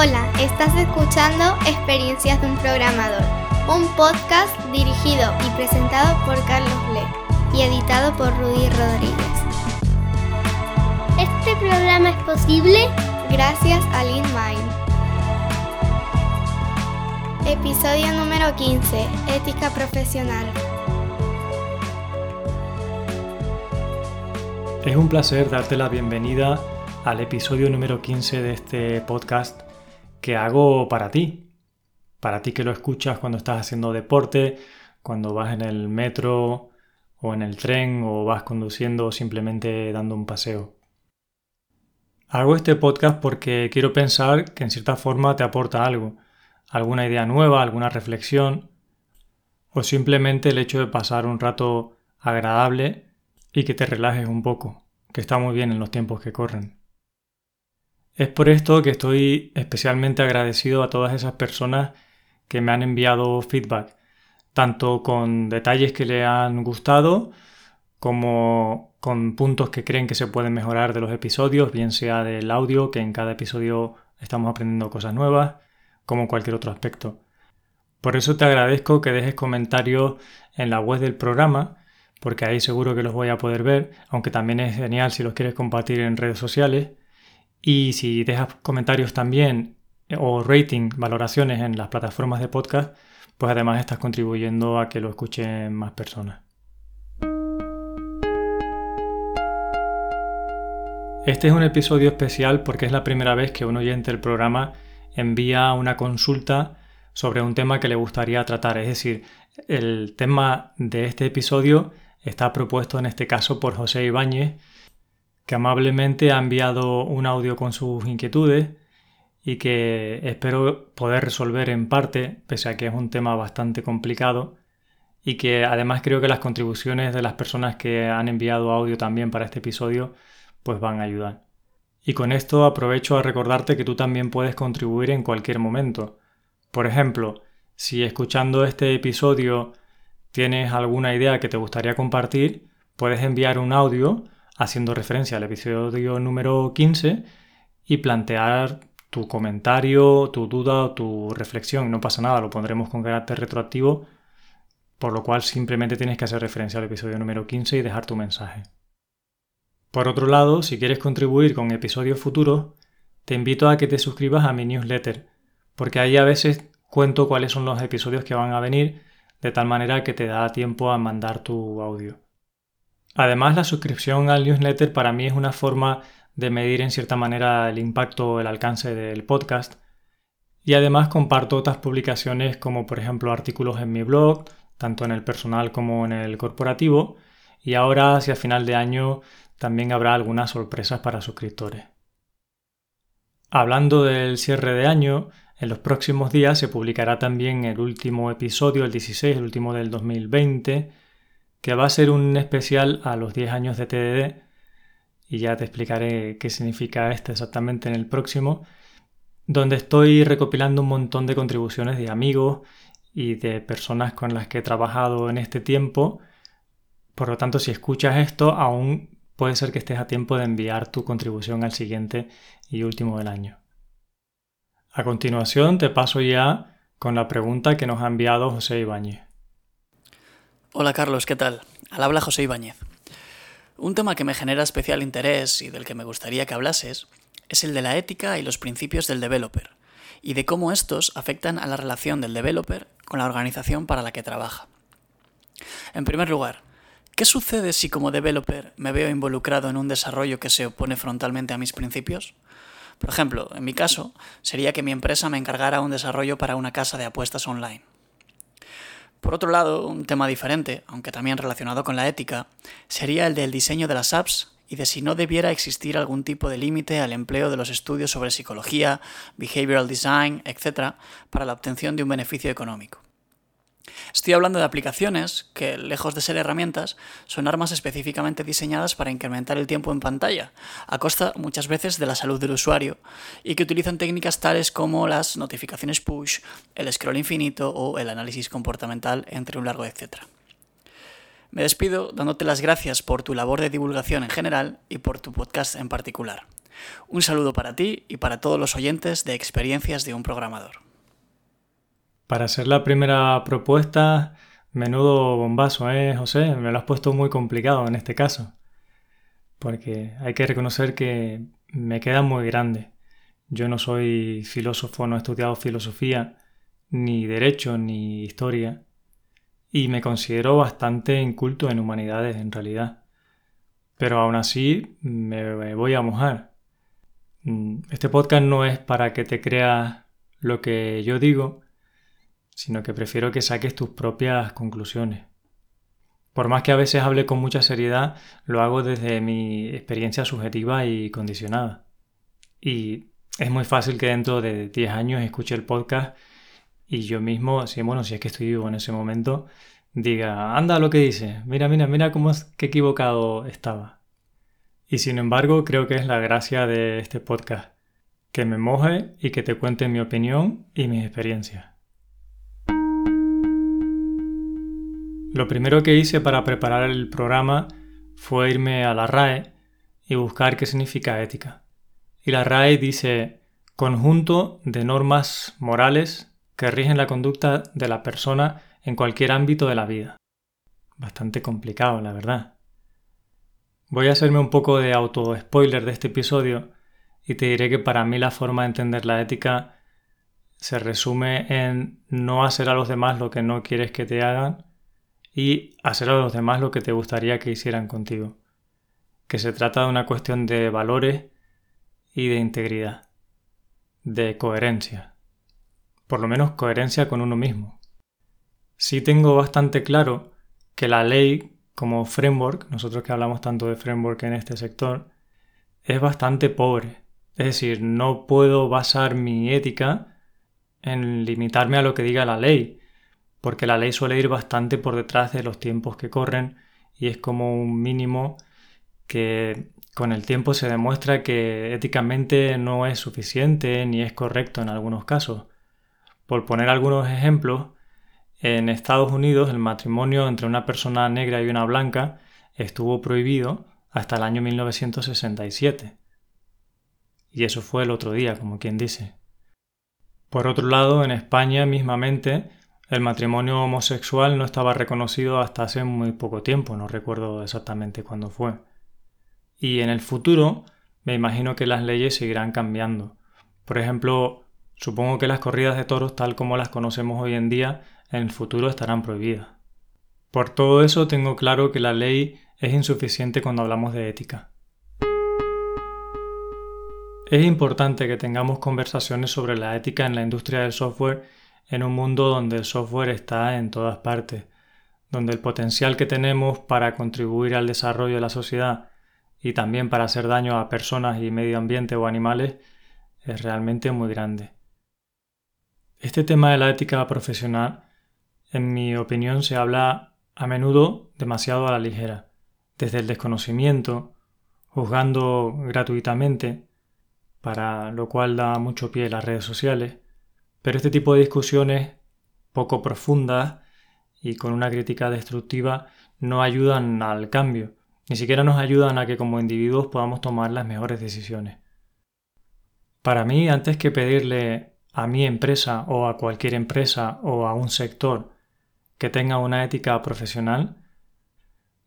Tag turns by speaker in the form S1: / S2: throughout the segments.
S1: Hola, estás escuchando Experiencias de un Programador, un podcast dirigido y presentado por Carlos Ble y editado por Rudy Rodríguez.
S2: Este programa es posible
S1: gracias a LeanMind. Episodio número 15, Ética Profesional.
S3: Es un placer darte la bienvenida al episodio número 15 de este podcast que hago para ti. Para ti que lo escuchas cuando estás haciendo deporte, cuando vas en el metro o en el tren o vas conduciendo o simplemente dando un paseo. Hago este podcast porque quiero pensar que en cierta forma te aporta algo, alguna idea nueva, alguna reflexión o simplemente el hecho de pasar un rato agradable y que te relajes un poco, que está muy bien en los tiempos que corren. Es por esto que estoy especialmente agradecido a todas esas personas que me han enviado feedback, tanto con detalles que le han gustado como con puntos que creen que se pueden mejorar de los episodios, bien sea del audio, que en cada episodio estamos aprendiendo cosas nuevas, como cualquier otro aspecto. Por eso te agradezco que dejes comentarios en la web del programa, porque ahí seguro que los voy a poder ver, aunque también es genial si los quieres compartir en redes sociales. Y si dejas comentarios también o rating, valoraciones en las plataformas de podcast, pues además estás contribuyendo a que lo escuchen más personas. Este es un episodio especial porque es la primera vez que un oyente del programa envía una consulta sobre un tema que le gustaría tratar. Es decir, el tema de este episodio está propuesto en este caso por José Ibáñez, que amablemente ha enviado un audio con sus inquietudes y que espero poder resolver en parte, pese a que es un tema bastante complicado y que además creo que las contribuciones de las personas que han enviado audio también para este episodio pues van a ayudar. Y con esto aprovecho a recordarte que tú también puedes contribuir en cualquier momento. Por ejemplo, si escuchando este episodio tienes alguna idea que te gustaría compartir, puedes enviar un audio haciendo referencia al episodio número 15 y plantear tu comentario, tu duda o tu reflexión. No pasa nada, lo pondremos con carácter retroactivo, por lo cual simplemente tienes que hacer referencia al episodio número 15 y dejar tu mensaje. Por otro lado, si quieres contribuir con episodios futuros, te invito a que te suscribas a mi newsletter, porque ahí a veces cuento cuáles son los episodios que van a venir, de tal manera que te da tiempo a mandar tu audio. Además, la suscripción al newsletter para mí es una forma de medir en cierta manera el impacto o el alcance del podcast. Y además comparto otras publicaciones como por ejemplo artículos en mi blog, tanto en el personal como en el corporativo. Y ahora hacia final de año también habrá algunas sorpresas para suscriptores. Hablando del cierre de año, en los próximos días se publicará también el último episodio, el 16, el último del 2020, que va a ser un especial a los 10 años de TDD y ya te explicaré qué significa este exactamente en el próximo, donde estoy recopilando un montón de contribuciones de amigos y de personas con las que he trabajado en este tiempo. Por lo tanto, si escuchas esto, aún puede ser que estés a tiempo de enviar tu contribución al siguiente y último del año. A continuación, te paso ya con la pregunta que nos ha enviado José Ibáñez.
S4: Hola Carlos, ¿qué tal? Al habla José Ibáñez. Un tema que me genera especial interés y del que me gustaría que hablases es el de la ética y los principios del developer, y de cómo estos afectan a la relación del developer con la organización para la que trabaja. En primer lugar, ¿qué sucede si como developer me veo involucrado en un desarrollo que se opone frontalmente a mis principios? Por ejemplo, en mi caso, sería que mi empresa me encargara un desarrollo para una casa de apuestas online. Por otro lado, un tema diferente, aunque también relacionado con la ética, sería el del diseño de las apps y de si no debiera existir algún tipo de límite al empleo de los estudios sobre psicología, behavioral design, etc., para la obtención de un beneficio económico. Estoy hablando de aplicaciones que, lejos de ser herramientas, son armas específicamente diseñadas para incrementar el tiempo en pantalla, a costa muchas veces de la salud del usuario, y que utilizan técnicas tales como las notificaciones push, el scroll infinito o el análisis comportamental, entre un largo etcétera. Me despido dándote las gracias por tu labor de divulgación en general y por tu podcast en particular. Un saludo para ti y para todos los oyentes de Experiencias de un Programador.
S3: Para ser la primera propuesta, menudo bombazo, ¿eh, José? Me lo has puesto muy complicado en este caso. Porque hay que reconocer que me queda muy grande. Yo no soy filósofo, no he estudiado filosofía, ni derecho, ni historia. Y me considero bastante inculto en humanidades, en realidad. Pero aún así me voy a mojar. Mm, este podcast no es para que te creas lo que yo digo, sino que prefiero que saques tus propias conclusiones. Por más que a veces hable con mucha seriedad, lo hago desde mi experiencia subjetiva y condicionada. Y es muy fácil que dentro de 10 años escuche el podcast y yo mismo, si, bueno, si es que estoy vivo en ese momento, diga, anda lo que dice, mira, mira, mira cómo es, equivocado estaba. Y sin embargo, creo que es la gracia de este podcast, que me moje y que te cuente mi opinión y mis experiencias. Lo primero que hice para preparar el programa fue irme a la RAE y buscar qué significa ética. Y la RAE dice conjunto de normas morales que rigen la conducta de la persona en cualquier ámbito de la vida. Bastante complicado, la verdad. Voy a hacerme un poco de auto-spoiler de este episodio y te diré que para mí la forma de entender la ética se resume en no hacer a los demás lo que no quieres que te hagan y hacer a los demás lo que te gustaría que hicieran contigo. Que se trata de una cuestión de valores y de integridad, de coherencia. Por lo menos coherencia con uno mismo. Sí tengo bastante claro que la ley como framework, nosotros que hablamos tanto de framework en este sector, es bastante pobre. Es decir, no puedo basar mi ética en limitarme a lo que diga la ley, porque la ley suele ir bastante por detrás de los tiempos que corren y es como un mínimo que con el tiempo se demuestra que éticamente no es suficiente ni es correcto en algunos casos. Por poner algunos ejemplos, en Estados Unidos el matrimonio entre una persona negra y una blanca estuvo prohibido hasta el año 1967. Y eso fue el otro día, como quien dice. Por otro lado, en España mismamente, el matrimonio homosexual no estaba reconocido hasta hace muy poco tiempo, no recuerdo exactamente cuándo fue. Y en el futuro, me imagino que las leyes seguirán cambiando. Por ejemplo, supongo que las corridas de toros tal como las conocemos hoy en día en el futuro estarán prohibidas. Por todo eso tengo claro que la ley es insuficiente cuando hablamos de ética. Es importante que tengamos conversaciones sobre la ética en la industria del software en un mundo donde el software está en todas partes, donde el potencial que tenemos para contribuir al desarrollo de la sociedad y también para hacer daño a personas y medio ambiente o animales es realmente muy grande. Este tema de la ética profesional en mi opinión, se habla a menudo demasiado a la ligera, desde el desconocimiento, juzgando gratuitamente, para lo cual da mucho pie las redes sociales, pero este tipo de discusiones poco profundas y con una crítica destructiva no ayudan al cambio, ni siquiera nos ayudan a que como individuos podamos tomar las mejores decisiones. Para mí, antes que pedirle a mi empresa o a cualquier empresa o a un sector que tenga una ética profesional,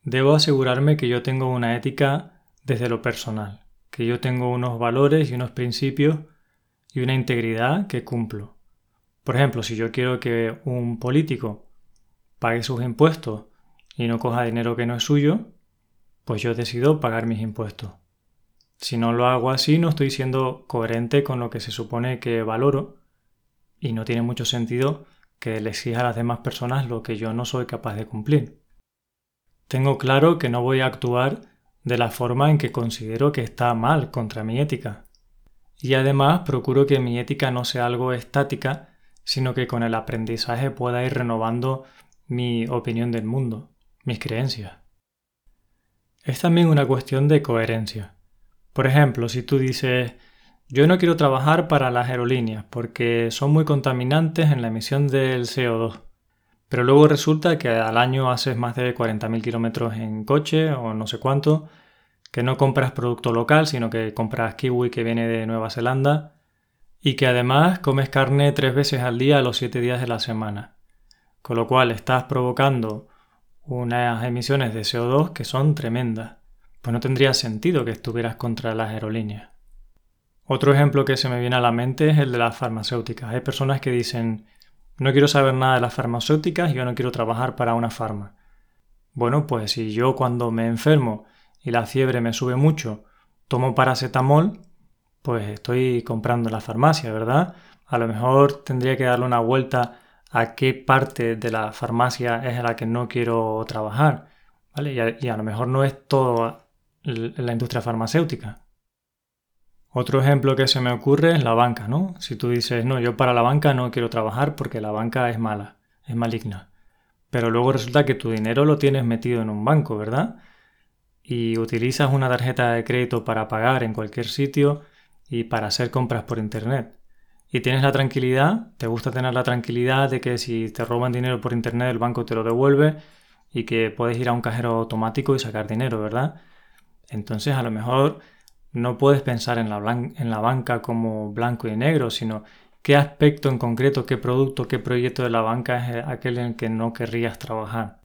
S3: debo asegurarme que yo tengo una ética desde lo personal, que yo tengo unos valores y unos principios y una integridad que cumplo. Por ejemplo, si yo quiero que un político pague sus impuestos y no coja dinero que no es suyo, pues yo decido pagar mis impuestos. Si no lo hago así, no estoy siendo coherente con lo que se supone que valoro y no tiene mucho sentido que le exija a las demás personas lo que yo no soy capaz de cumplir. Tengo claro que no voy a actuar de la forma en que considero que está mal contra mi ética. Y además procuro que mi ética no sea algo estática, sino que con el aprendizaje pueda ir renovando mi opinión del mundo, mis creencias. Es también una cuestión de coherencia. Por ejemplo, si tú dices yo no quiero trabajar para las aerolíneas porque son muy contaminantes en la emisión del CO2. Pero luego resulta que al año haces más de 40.000 kilómetros en coche o no sé cuánto que no compras producto local, sino que compras kiwi que viene de Nueva Zelanda y que además comes carne tres veces al día los siete días de la semana. Con lo cual estás provocando unas emisiones de CO2 que son tremendas. Pues no tendría sentido que estuvieras contra las aerolíneas. Otro ejemplo que se me viene a la mente es el de las farmacéuticas. Hay personas que dicen, no quiero saber nada de las farmacéuticas, yo no quiero trabajar para una farma. Bueno, pues si yo cuando me enfermo y la fiebre me sube mucho, tomo paracetamol, pues estoy comprando en la farmacia, ¿verdad? A lo mejor tendría que darle una vuelta a qué parte de la farmacia es a la que no quiero trabajar, ¿vale? Y a, lo mejor no es toda la industria farmacéutica. Otro ejemplo que se me ocurre es la banca, ¿no? Si tú dices, no, yo para la banca no quiero trabajar porque la banca es mala, es maligna. Pero luego resulta que tu dinero lo tienes metido en un banco, ¿verdad? Y utilizas una tarjeta de crédito para pagar en cualquier sitio y para hacer compras por internet. Y tienes la tranquilidad, te gusta tener la tranquilidad de que si te roban dinero por internet el banco te lo devuelve y que puedes ir a un cajero automático y sacar dinero, ¿verdad? Entonces a lo mejor no puedes pensar en la, en la banca como blanco y negro, sino qué aspecto en concreto, qué producto, qué proyecto de la banca es aquel en el que no querrías trabajar.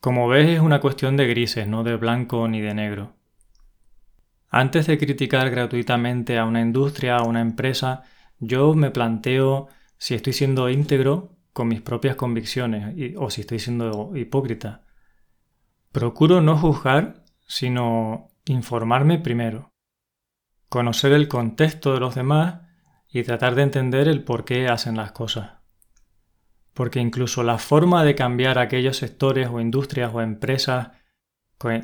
S3: Como ves es una cuestión de grises, no de blanco ni de negro. Antes de criticar gratuitamente a una industria, a una empresa, yo me planteo si estoy siendo íntegro con mis propias convicciones o si estoy siendo hipócrita. Procuro no juzgar, sino informarme primero, conocer el contexto de los demás y tratar de entender el por qué hacen las cosas. Porque incluso la forma de cambiar aquellos sectores o industrias o empresas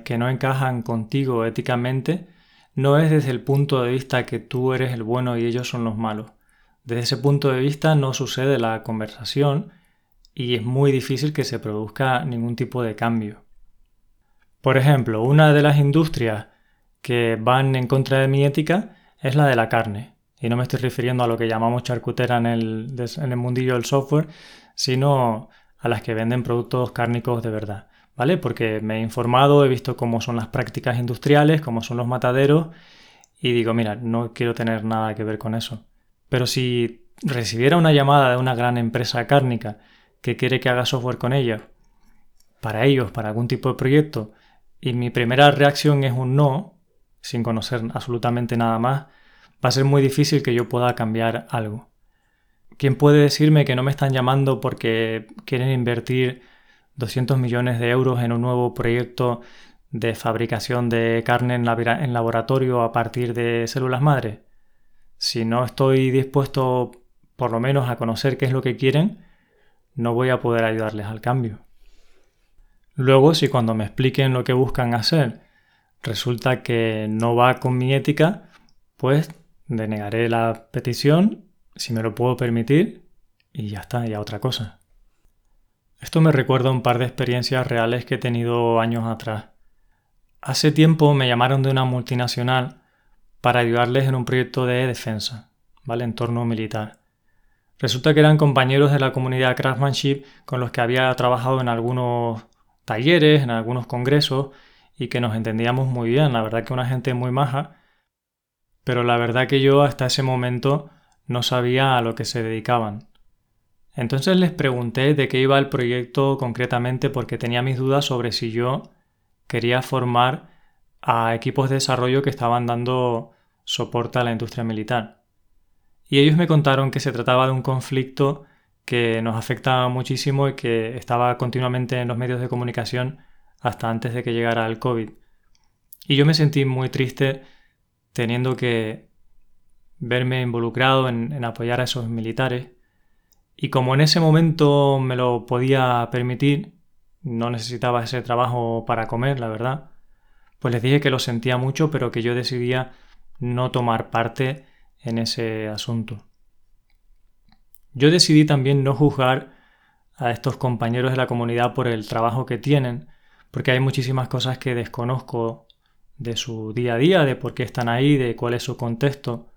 S3: que no encajan contigo éticamente no es desde el punto de vista que tú eres el bueno y ellos son los malos. Desde ese punto de vista no sucede la conversación y es muy difícil que se produzca ningún tipo de cambio. Por ejemplo, una de las industrias que van en contra de mi ética es la de la carne. Y no me estoy refiriendo a lo que llamamos charcutera en el, en el mundillo del software, sino a las que venden productos cárnicos de verdad. ¿Vale? Porque me he informado, he visto cómo son las prácticas industriales, cómo son los mataderos, y digo, mira, no quiero tener nada que ver con eso. Pero si recibiera una llamada de una gran empresa cárnica que quiere que haga software con ella, para ellos, para algún tipo de proyecto, y mi primera reacción es un no, sin conocer absolutamente nada más, va a ser muy difícil que yo pueda cambiar algo. ¿Quién puede decirme que no me están llamando porque quieren invertir 200 millones de euros en un nuevo proyecto de fabricación de carne en, en laboratorio a partir de células madre? Si no estoy dispuesto por lo menos a conocer qué es lo que quieren, no voy a poder ayudarles al cambio. Luego, si cuando me expliquen lo que buscan hacer resulta que no va con mi ética, pues denegaré la petición si me lo puedo permitir y ya está, ya otra cosa. Esto me recuerda un par de experiencias reales que he tenido años atrás. Hace tiempo me llamaron de una multinacional para ayudarles en un proyecto de defensa, ¿vale? Entorno militar. Resulta que eran compañeros de la comunidad Craftsmanship con los que había trabajado en algunos talleres, en algunos congresos y que nos entendíamos muy bien. La verdad que una gente muy maja, pero la verdad que yo hasta ese momento no sabía a lo que se dedicaban. Entonces les pregunté de qué iba el proyecto concretamente porque tenía mis dudas sobre si yo quería formar a equipos de desarrollo que estaban dando soporte a la industria militar. Y ellos me contaron que se trataba de un conflicto que nos afecta muchísimo y que estaba continuamente en los medios de comunicación hasta antes de que llegara el COVID. Y yo me sentí muy triste teniendo que verme involucrado en, apoyar a esos militares. Y como en ese momento me lo podía permitir, no necesitaba ese trabajo para comer, la verdad, pues les dije que lo sentía mucho, pero que yo decidía no tomar parte en ese asunto. Yo decidí también no juzgar a estos compañeros de la comunidad por el trabajo que tienen, porque hay muchísimas cosas que desconozco de su día a día, de por qué están ahí, de cuál es su contexto.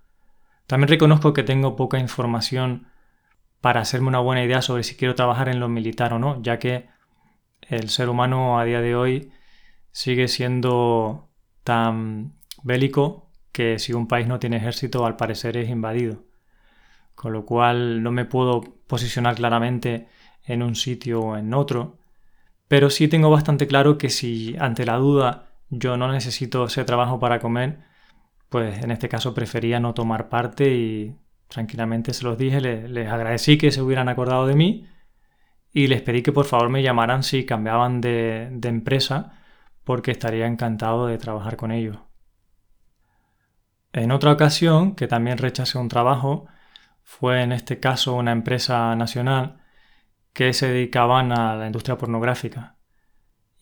S3: También reconozco que tengo poca información para hacerme una buena idea sobre si quiero trabajar en lo militar o no, ya que el ser humano a día de hoy sigue siendo tan bélico que si un país no tiene ejército al parecer es invadido. Con lo cual no me puedo posicionar claramente en un sitio o en otro, pero sí tengo bastante claro que si ante la duda yo no necesito ese trabajo para comer, pues en este caso prefería no tomar parte y tranquilamente se los dije, les, agradecí que se hubieran acordado de mí y les pedí que por favor me llamaran si cambiaban de, de empresa porque estaría encantado de trabajar con ellos. En otra ocasión, que también rechacé un trabajo, fue en este caso una empresa nacional que se dedicaban a la industria pornográfica.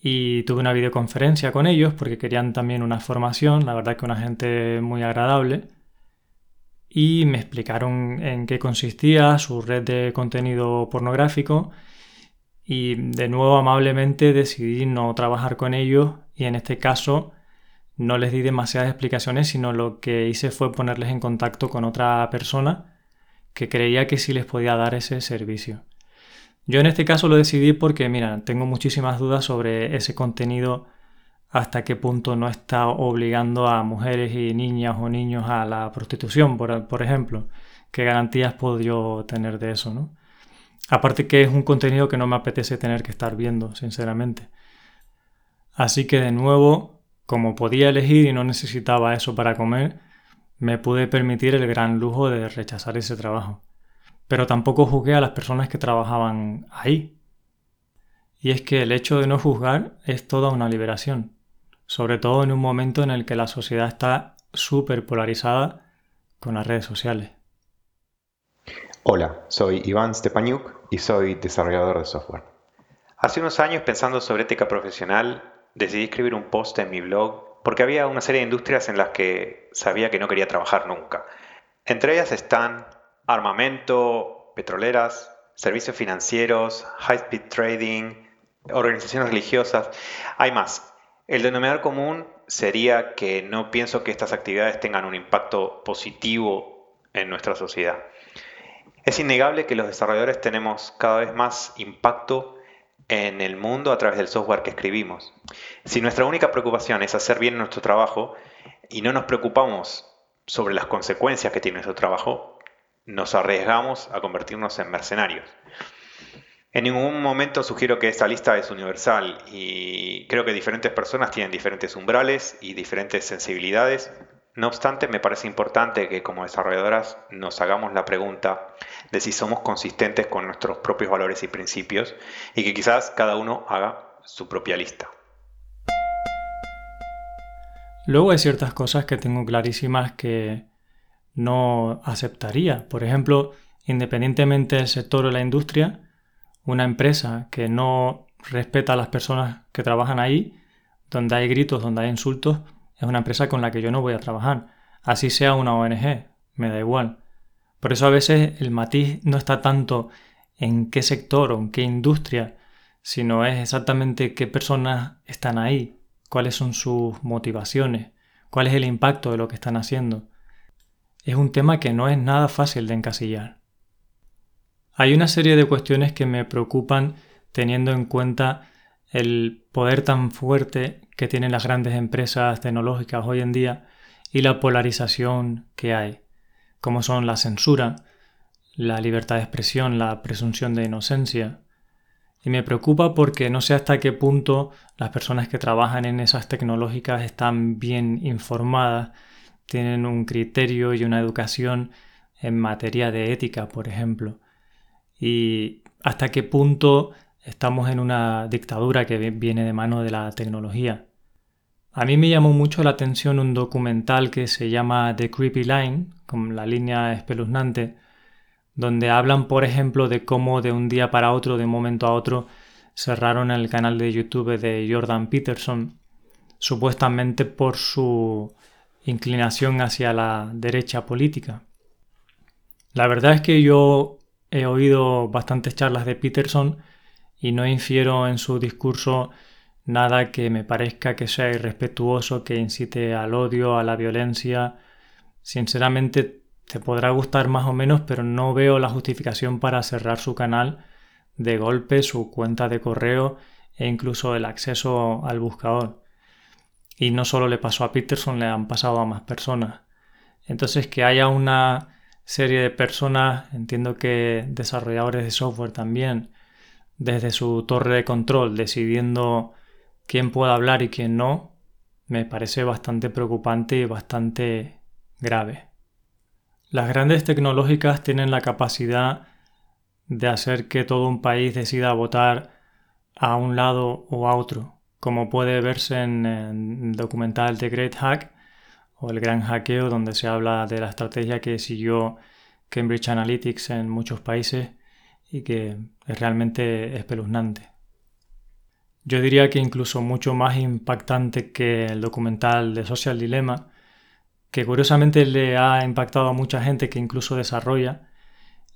S3: Y tuve una videoconferencia con ellos porque querían también una formación, la verdad que una gente muy agradable. Y me explicaron en qué consistía su red de contenido pornográfico. Y de nuevo amablemente decidí no trabajar con ellos y en este caso no les di demasiadas explicaciones, sino lo que hice fue ponerles en contacto con otra persona que creía que sí les podía dar ese servicio. Yo en este caso lo decidí porque, mira, tengo muchísimas dudas sobre ese contenido, hasta qué punto no está obligando a mujeres y niñas o niños a la prostitución, por, ejemplo. ¿Qué garantías puedo yo tener de eso, no? Aparte que es un contenido que no me apetece tener que estar viendo, sinceramente. Así que de nuevo, como podía elegir y no necesitaba eso para comer, me pude permitir el gran lujo de rechazar ese trabajo pero tampoco juzgué a las personas que trabajaban ahí. Y es que el hecho de no juzgar es toda una liberación, sobre todo en un momento en el que la sociedad está súper polarizada con las redes sociales.
S5: Hola, soy Iván Stepaniuk y soy desarrollador de software. Hace unos años, pensando sobre ética profesional, decidí escribir un post en mi blog porque había una serie de industrias en las que sabía que no quería trabajar nunca. Entre ellas están armamento, petroleras, servicios financieros, high-speed trading, organizaciones religiosas. Hay más. El denominador común sería que no pienso que estas actividades tengan un impacto positivo en nuestra sociedad. Es innegable que los desarrolladores tenemos cada vez más impacto en el mundo a través del software que escribimos. Si nuestra única preocupación es hacer bien nuestro trabajo y no nos preocupamos sobre las consecuencias que tiene nuestro trabajo, nos arriesgamos a convertirnos en mercenarios. En ningún momento sugiero que esta lista es universal y creo que diferentes personas tienen diferentes umbrales y diferentes sensibilidades. No obstante, me parece importante que como desarrolladoras nos hagamos la pregunta de si somos consistentes con nuestros propios valores y principios y que quizás cada uno haga su propia lista.
S3: Luego hay ciertas cosas que tengo clarísimas que no aceptaría. Por ejemplo, independientemente del sector o la industria, una empresa que no respeta a las personas que trabajan ahí, donde hay gritos, donde hay insultos, es una empresa con la que yo no voy a trabajar. Así sea una ONG, me da igual. Por eso a veces el matiz no está tanto en qué sector o en qué industria, sino es exactamente qué personas están ahí, cuáles son sus motivaciones, cuál es el impacto de lo que están haciendo es un tema que no es nada fácil de encasillar. Hay una serie de cuestiones que me preocupan teniendo en cuenta el poder tan fuerte que tienen las grandes empresas tecnológicas hoy en día y la polarización que hay, como son la censura, la libertad de expresión, la presunción de inocencia. Y me preocupa porque no sé hasta qué punto las personas que trabajan en esas tecnológicas están bien informadas tienen un criterio y una educación en materia de ética, por ejemplo. Y hasta qué punto estamos en una dictadura que viene de mano de la tecnología. A mí me llamó mucho la atención un documental que se llama The Creepy Line, con la línea espeluznante, donde hablan, por ejemplo, de cómo de un día para otro, de un momento a otro, cerraron el canal de YouTube de Jordan Peterson, supuestamente por su inclinación hacia la derecha política. La verdad es que yo he oído bastantes charlas de Peterson y no infiero en su discurso nada que me parezca que sea irrespetuoso, que incite al odio, a la violencia. Sinceramente te podrá gustar más o menos, pero no veo la justificación para cerrar su canal de golpe, su cuenta de correo e incluso el acceso al buscador. Y no solo le pasó a Peterson, le han pasado a más personas. Entonces que haya una serie de personas, entiendo que desarrolladores de software también, desde su torre de control, decidiendo quién puede hablar y quién no, me parece bastante preocupante y bastante grave. Las grandes tecnológicas tienen la capacidad de hacer que todo un país decida votar a un lado o a otro, como puede verse en el documental The Great Hack o El Gran Hackeo, donde se habla de la estrategia que siguió Cambridge Analytics en muchos países y que es realmente espeluznante. Yo diría que incluso mucho más impactante que el documental de Social Dilemma, que curiosamente le ha impactado a mucha gente que incluso desarrolla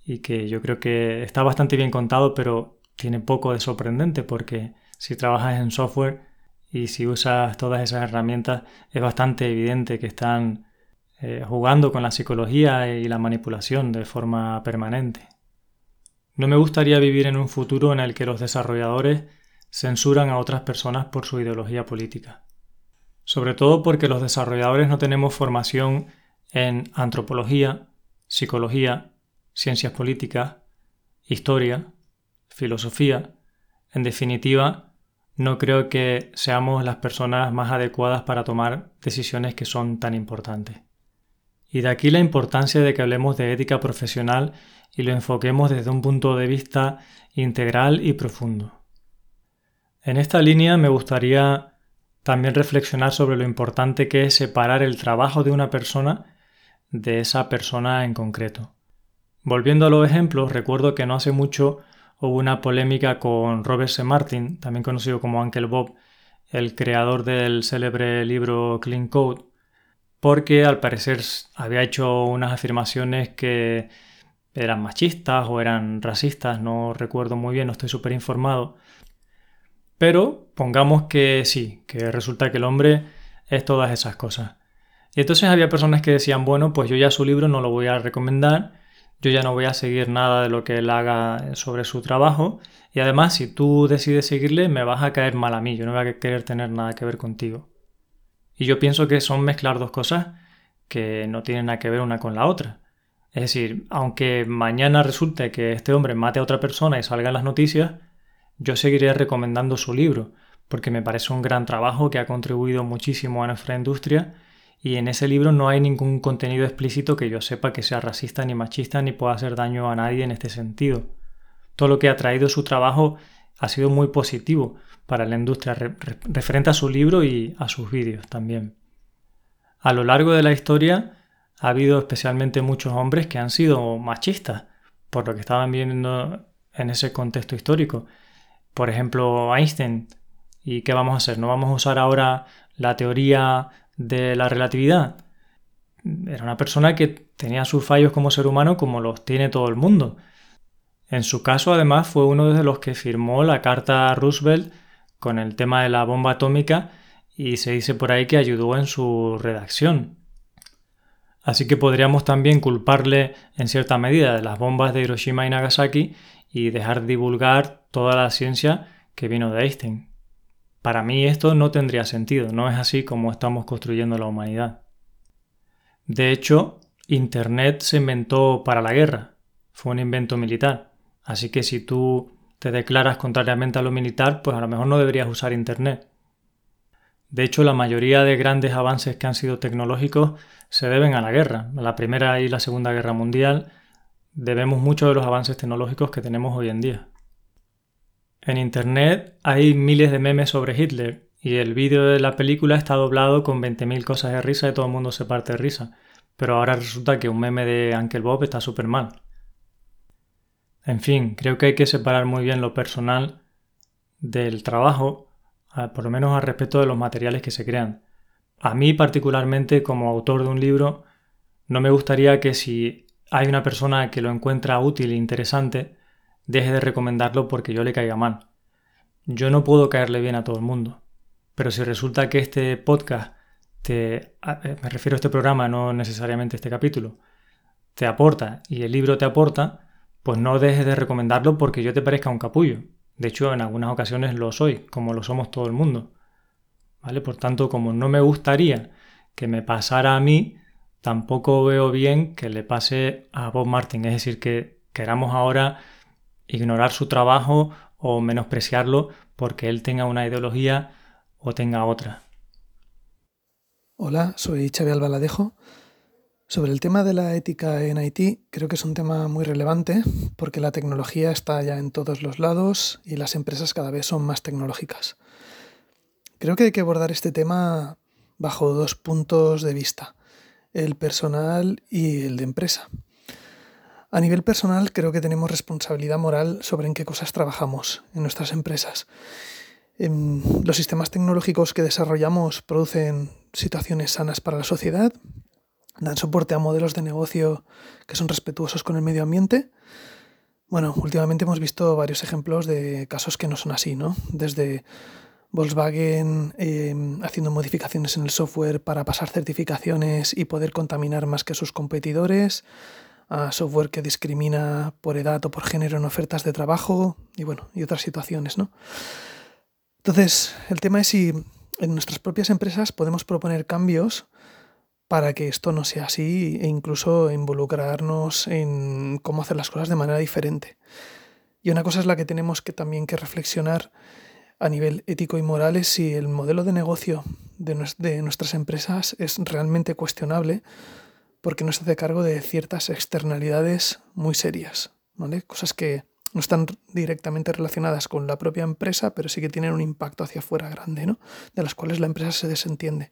S3: y que yo creo que está bastante bien contado, pero tiene poco de sorprendente porque si trabajas en software y si usas todas esas herramientas es bastante evidente que están eh, jugando con la psicología y la manipulación de forma permanente. No me gustaría vivir en un futuro en el que los desarrolladores censuran a otras personas por su ideología política. Sobre todo porque los desarrolladores no tenemos formación en antropología, psicología, ciencias políticas, historia, filosofía. En definitiva, no creo que seamos las personas más adecuadas para tomar decisiones que son tan importantes. Y de aquí la importancia de que hablemos de ética profesional y lo enfoquemos desde un punto de vista integral y profundo. En esta línea me gustaría también reflexionar sobre lo importante que es separar el trabajo de una persona de esa persona en concreto. Volviendo a los ejemplos, recuerdo que no hace mucho hubo una polémica con Robert C. Martin, también conocido como Uncle Bob, el creador del célebre libro Clean Code, porque al parecer había hecho unas afirmaciones que eran machistas o eran racistas, no recuerdo muy bien, no estoy súper informado, pero pongamos que sí, que resulta que el hombre es todas esas cosas. Y entonces había personas que decían, bueno, pues yo ya su libro no lo voy a recomendar, yo ya no voy a seguir nada de lo que él haga sobre su trabajo, y además si tú decides seguirle me vas a caer mal a mí, yo no voy a querer tener nada que ver contigo. Y yo pienso que son mezclar dos cosas que no tienen nada que ver una con la otra. Es decir, aunque mañana resulte que este hombre mate a otra persona y salga en las noticias, yo seguiré recomendando su libro, porque me parece un gran trabajo que ha contribuido muchísimo a nuestra industria y en ese libro no hay ningún contenido explícito que yo sepa que sea racista ni machista ni pueda hacer daño a nadie en este sentido. Todo lo que ha traído su trabajo ha sido muy positivo para la industria referente a su libro y a sus vídeos también. A lo largo de la historia ha habido especialmente muchos hombres que han sido machistas, por lo que estaban viendo en ese contexto histórico, por ejemplo, Einstein. ¿Y qué vamos a hacer? ¿No vamos a usar ahora la teoría de la relatividad? Era una persona que tenía sus fallos como ser humano como los tiene todo el mundo. En su caso, además, fue uno de los que firmó la carta a Roosevelt con el tema de la bomba atómica y se dice por ahí que ayudó en su redacción. Así que podríamos también culparle en cierta medida de las bombas de Hiroshima y Nagasaki y dejar divulgar toda la ciencia que vino de Einstein. Para mí esto no tendría sentido, no es así como estamos construyendo la humanidad. De hecho, Internet se inventó para la guerra, fue un invento militar, así que si tú te declaras contrariamente a lo militar, pues a lo mejor no deberías usar Internet. De hecho, la mayoría de grandes avances que han sido tecnológicos se deben a la guerra, a la Primera y la Segunda Guerra Mundial, debemos mucho de los avances tecnológicos que tenemos hoy en día. En Internet hay miles de memes sobre Hitler y el vídeo de la película está doblado con 20.000 cosas de risa y todo el mundo se parte de risa, pero ahora resulta que un meme de Uncle Bob está súper mal. En fin, creo que hay que separar muy bien lo personal del trabajo, por lo menos al respecto de los materiales que se crean. A mí particularmente como autor de un libro, no me gustaría que si hay una persona que lo encuentra útil e interesante, deje de recomendarlo porque yo le caiga mal. Yo no puedo caerle bien a todo el mundo. Pero si resulta que este podcast te, eh, me refiero a este programa, no necesariamente este capítulo, te aporta y el libro te aporta, pues no dejes de recomendarlo porque yo te parezca un capullo. De hecho, en algunas ocasiones lo soy, como lo somos todo el mundo. ¿vale? Por tanto, como no me gustaría que me pasara a mí, tampoco veo bien que le pase a Bob Martin. Es decir, que queramos ahora ignorar su trabajo o menospreciarlo porque él tenga una ideología o tenga otra.
S6: Hola, soy Xavi Albaladejo. Sobre el tema de la ética en Haití, creo que es un tema muy relevante porque la tecnología está ya en todos los lados y las empresas cada vez son más tecnológicas. Creo que hay que abordar este tema bajo dos puntos de vista, el personal y el de empresa. A nivel personal creo que tenemos responsabilidad moral sobre en qué cosas trabajamos en nuestras empresas. Em, los sistemas tecnológicos que desarrollamos producen situaciones sanas para la sociedad, dan soporte a modelos de negocio que son respetuosos con el medio ambiente. Bueno, últimamente hemos visto varios ejemplos de casos que no son así, ¿no? Desde Volkswagen em, haciendo modificaciones en el software para pasar certificaciones y poder contaminar más que sus competidores, a software que discrimina por edad o por género en ofertas de trabajo y bueno, y otras situaciones, ¿no? Entonces, el tema es si en nuestras propias empresas podemos proponer cambios para que esto no sea así e incluso involucrarnos en cómo hacer las cosas de manera diferente. Y una cosa es la que tenemos que también que reflexionar a nivel ético y moral es si el modelo de negocio de, nuestras empresas es realmente cuestionable porque no se hace cargo de ciertas externalidades muy serias, ¿vale? Cosas que no están directamente relacionadas con la propia empresa, pero sí que tienen un impacto hacia afuera grande, ¿no? De las cuales la empresa se desentiende.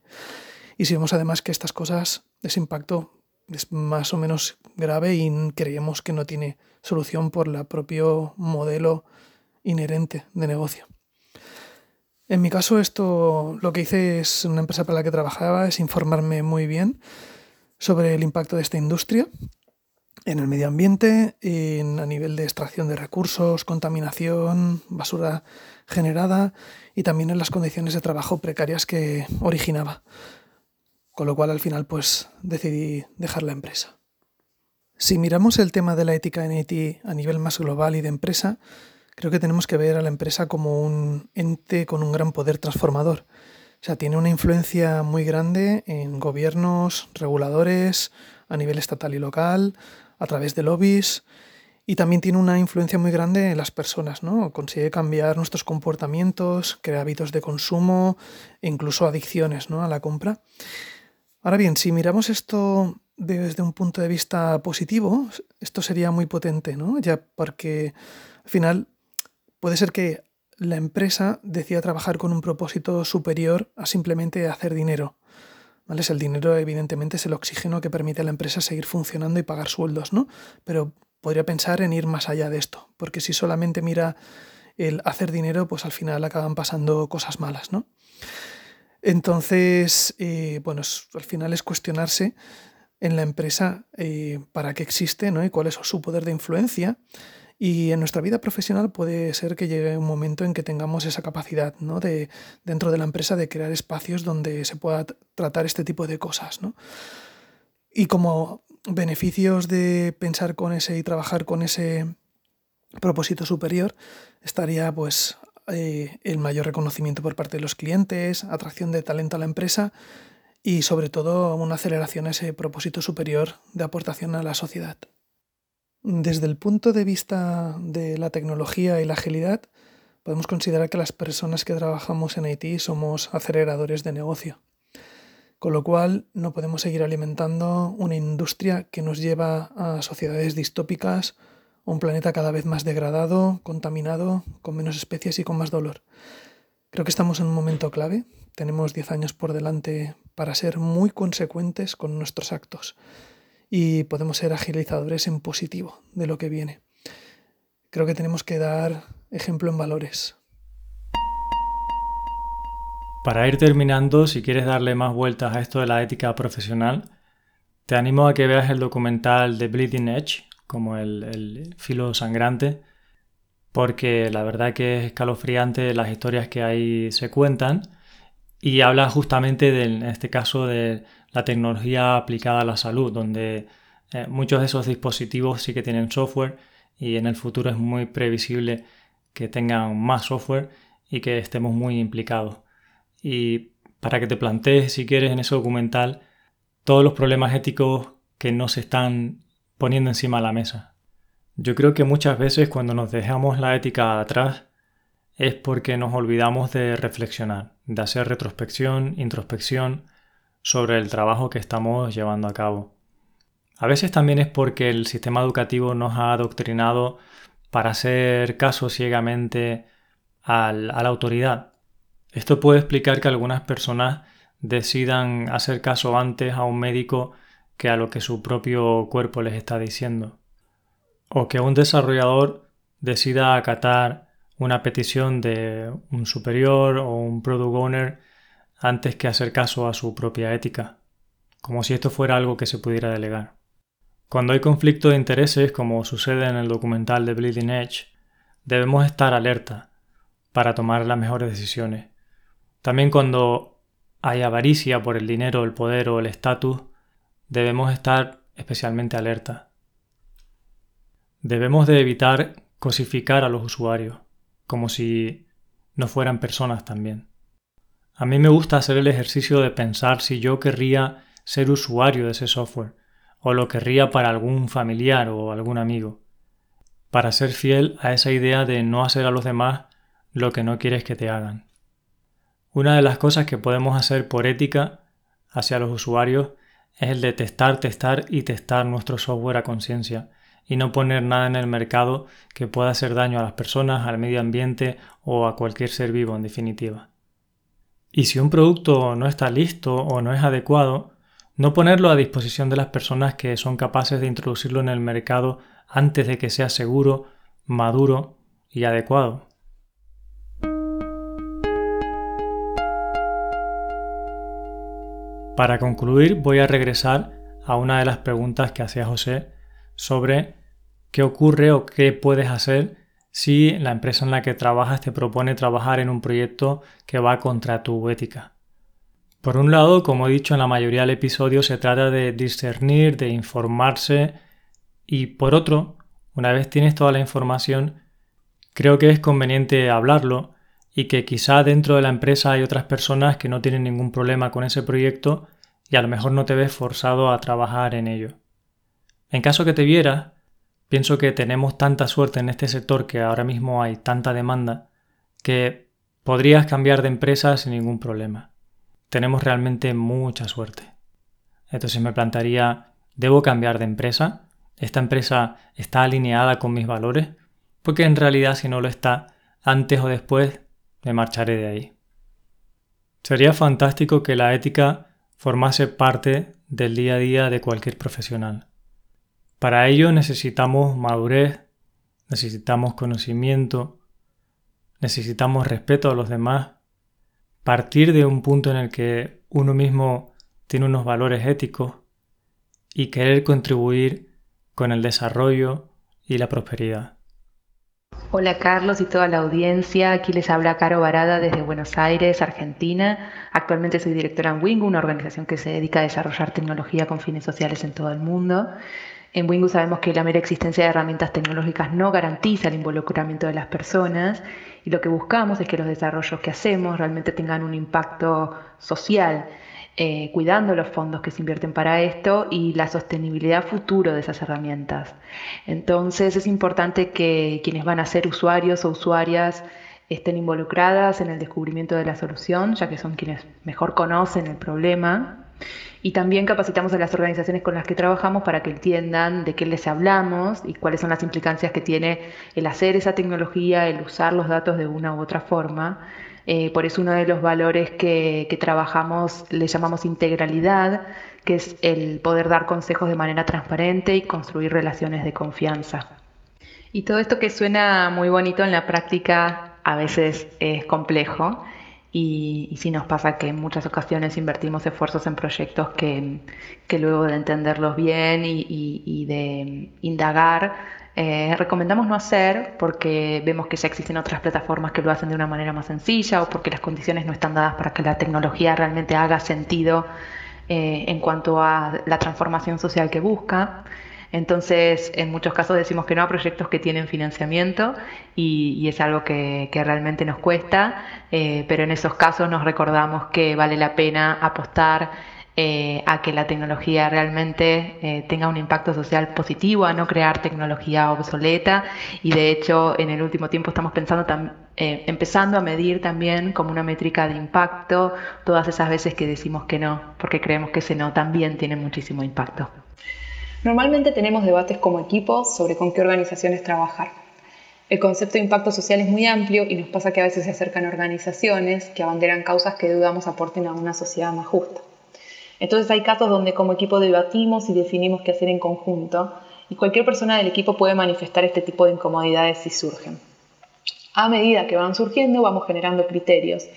S6: Y si vemos además que estas cosas, ese impacto es más o menos grave y creemos que no tiene solución por el propio modelo inherente de negocio. En mi caso, esto lo que hice es una empresa para la que trabajaba, es informarme muy bien sobre el impacto de esta industria en el medio ambiente, en, a nivel de extracción de recursos, contaminación, basura generada y también en las condiciones de trabajo precarias que originaba con lo cual al final pues decidí dejar la empresa. Si miramos el tema de la ética en Haití a nivel más global y de empresa, creo que tenemos que ver a la empresa como un ente con un gran poder transformador. O sea, tiene una influencia muy grande en gobiernos, reguladores, a nivel estatal y local, a través de lobbies, y también tiene una influencia muy grande en las personas, ¿no? Consigue cambiar nuestros comportamientos, crea hábitos de consumo e incluso adicciones ¿no? a la compra. Ahora bien, si miramos esto desde un punto de vista positivo, esto sería muy potente, ¿no? Ya porque al final puede ser que la empresa decida trabajar con un propósito superior a simplemente hacer dinero. ¿Vale? El dinero, evidentemente, es el oxígeno que permite a la empresa seguir funcionando y pagar sueldos, ¿no? Pero podría pensar en ir más allá de esto, porque si solamente mira el hacer dinero, pues al final acaban pasando cosas malas, ¿no? Entonces, eh, bueno, al final es cuestionarse en la empresa eh, para qué existe ¿no? y cuál es su poder de influencia. Y en nuestra vida profesional puede ser que llegue un momento en que tengamos esa capacidad ¿no? de, dentro de la empresa de crear espacios donde se pueda tratar este tipo de cosas. ¿no? Y como beneficios de pensar con ese y trabajar con ese propósito superior, estaría pues eh, el mayor reconocimiento por parte de los clientes, atracción de talento a la empresa y sobre todo una aceleración a ese propósito superior de aportación a la sociedad. Desde el punto de vista de la tecnología y la agilidad, podemos considerar que las personas que trabajamos en Haití somos aceleradores de negocio, con lo cual no podemos seguir alimentando una industria que nos lleva a sociedades distópicas un planeta cada vez más degradado, contaminado, con menos especies y con más dolor. Creo que estamos en un momento clave. Tenemos 10 años por delante para ser muy consecuentes con nuestros actos y podemos ser agilizadores en positivo de lo que viene. Creo que tenemos que dar ejemplo en valores.
S3: Para ir terminando, si quieres darle más vueltas a esto de la ética profesional, te animo a que veas el documental de Bleeding Edge, como el, filo sangrante, porque la verdad que es escalofriante las historias que ahí se cuentan y habla justamente de, en este caso de la tecnología aplicada a la salud, donde eh, muchos de esos dispositivos sí que tienen software y en el futuro es muy previsible que tengan más software y que estemos muy implicados. Y para que te plantees, si quieres, en ese documental todos los problemas éticos que no se están poniendo encima de la mesa. Yo creo que muchas veces cuando nos dejamos la ética atrás es porque nos olvidamos de reflexionar, de hacer retrospección, introspección sobre el trabajo que estamos llevando a cabo. A veces también es porque el sistema educativo nos ha adoctrinado para hacer caso ciegamente a la autoridad. Esto puede explicar que algunas personas decidan hacer caso antes a un médico que a lo que su propio cuerpo les está diciendo. O que un desarrollador decida acatar una petición de un superior o un product owner antes que hacer caso a su propia ética, como si esto fuera algo que se pudiera delegar. Cuando hay conflicto de intereses, como sucede en el documental de Bleeding Edge, debemos estar alerta para tomar las mejores decisiones. También cuando hay avaricia por el dinero, el poder o el estatus, debemos estar especialmente alerta. Debemos de evitar cosificar a los usuarios, como si no fueran personas también. A mí me gusta hacer el ejercicio de pensar si yo querría ser usuario de ese software, o lo querría para algún familiar o algún amigo, para ser fiel a esa idea de no hacer a los demás lo que no quieres que te hagan. Una de las cosas que podemos hacer por ética hacia los usuarios es el de testar, testar y testar nuestro software a conciencia y no poner nada en el mercado que pueda hacer daño a las personas, al medio ambiente o a cualquier ser vivo en definitiva. Y si un producto no está listo o no es adecuado, no ponerlo a disposición de las personas que son capaces de introducirlo en el mercado antes de que sea seguro, maduro y adecuado. Para concluir, voy a regresar a una de las preguntas que hacía José sobre qué ocurre o qué puedes hacer si la empresa en la que trabajas te propone trabajar en un proyecto que va contra tu ética. Por un lado, como he dicho en la mayoría del episodio, se trata de discernir, de informarse y por otro, una vez tienes toda la información, creo que es conveniente hablarlo y que quizá dentro de la empresa hay otras personas que no tienen ningún problema con ese proyecto y a lo mejor no te ves forzado a trabajar en ello. En caso que te vieras, pienso que tenemos tanta suerte en este sector que ahora mismo hay tanta demanda que podrías cambiar de empresa sin ningún problema. Tenemos realmente mucha suerte. Entonces me plantearía, ¿debo cambiar de empresa? ¿Esta empresa está alineada con mis valores? Porque en realidad si no lo está, antes o después me marcharé de ahí. Sería fantástico que la ética formase parte del día a día de cualquier profesional. Para ello necesitamos madurez, necesitamos conocimiento, necesitamos respeto a los demás, partir de un punto en el que uno mismo tiene unos valores éticos y querer contribuir con el desarrollo y la prosperidad.
S7: Hola Carlos y toda la audiencia, aquí les habla Caro Varada desde Buenos Aires, Argentina. Actualmente soy directora en Wingu, una organización que se dedica a desarrollar tecnología con fines sociales en todo el mundo. En Wingu sabemos que la mera existencia de herramientas tecnológicas no garantiza el involucramiento de las personas y lo que buscamos es que los desarrollos que hacemos realmente tengan un impacto social eh, cuidando los fondos que se invierten para esto y la sostenibilidad futuro de esas herramientas. Entonces es importante que quienes van a ser usuarios o usuarias estén involucradas en el descubrimiento de la solución, ya que son quienes mejor conocen el problema. Y también capacitamos a las organizaciones con las que trabajamos para que entiendan de qué les hablamos y cuáles son las implicancias que tiene el hacer esa tecnología, el usar los datos de una u otra forma eh, por eso uno de los valores que, que trabajamos le llamamos integralidad, que es el poder dar consejos de manera transparente y construir relaciones de confianza. Y todo esto que suena muy bonito en la práctica a veces es complejo y, sí nos pasa que en muchas ocasiones invertimos esfuerzos en proyectos que, luego de entenderlos bien y, y de indagar eh, recomendamos no hacer porque vemos que ya existen otras plataformas que lo hacen de una manera más sencilla o porque las condiciones no están dadas para que la tecnología realmente haga sentido eh, en cuanto a la transformación social que busca. Entonces, en muchos casos decimos que no a proyectos que tienen financiamiento y, es algo que, realmente nos cuesta, eh, pero en esos casos nos recordamos que vale la pena apostar eh, a que la tecnología realmente eh, tenga un impacto social positivo, a no crear tecnología obsoleta y de hecho en el último tiempo estamos pensando empezando a medir también como una métrica de impacto todas esas veces que decimos que no, porque creemos que ese no también tiene muchísimo impacto.
S8: Normalmente tenemos debates como equipos sobre con qué organizaciones trabajar. El concepto de impacto social es muy amplio y nos pasa que a veces se acercan organizaciones que abanderan causas que dudamos aporten a una sociedad más justa. Entonces hay casos donde como equipo debatimos y definimos qué hacer en conjunto y cualquier persona del equipo puede manifestar este tipo de incomodidades si surgen. A medida que van surgiendo vamos generando criterios,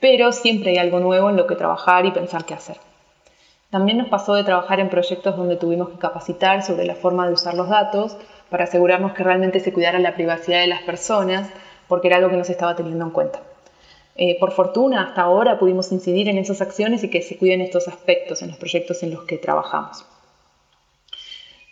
S8: pero siempre hay algo nuevo en lo que trabajar y pensar qué hacer. También nos pasó de trabajar en proyectos donde tuvimos que capacitar sobre la forma de usar los datos para asegurarnos que realmente se cuidara la privacidad de las personas, porque era algo que no se estaba teniendo en cuenta. Eh, por fortuna, hasta ahora pudimos incidir en esas acciones y que se cuiden estos aspectos en los proyectos en los que trabajamos.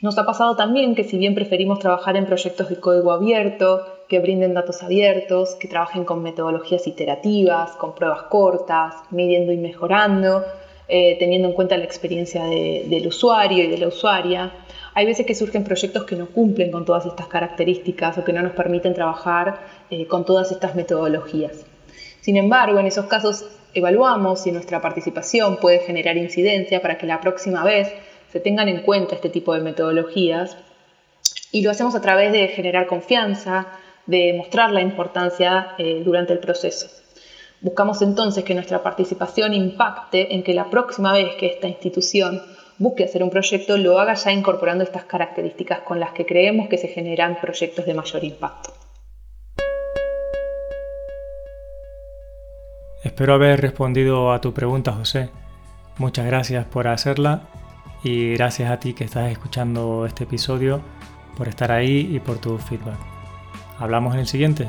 S8: Nos ha pasado también que si bien preferimos trabajar en proyectos de código abierto, que brinden datos abiertos, que trabajen con metodologías iterativas, con pruebas cortas, midiendo y mejorando, eh, teniendo en cuenta la experiencia del usuario y de la usuaria. Hay veces que surgen proyectos que no cumplen con todas estas características o que no nos permiten trabajar eh, con todas estas metodologías. Sin embargo, en esos casos evaluamos si nuestra participación puede generar incidencia para que la próxima vez se tengan en cuenta este tipo de metodologías y lo hacemos a través de generar confianza, de mostrar la importancia eh, durante el proceso. Buscamos entonces que nuestra participación impacte en que la próxima vez que esta institución busque hacer un proyecto lo haga ya incorporando estas características con las que creemos que se generan proyectos de mayor impacto.
S3: Espero haber respondido a tu pregunta, José. Muchas gracias por hacerla y gracias a ti que estás escuchando este episodio por estar ahí y por tu feedback. Hablamos en el siguiente.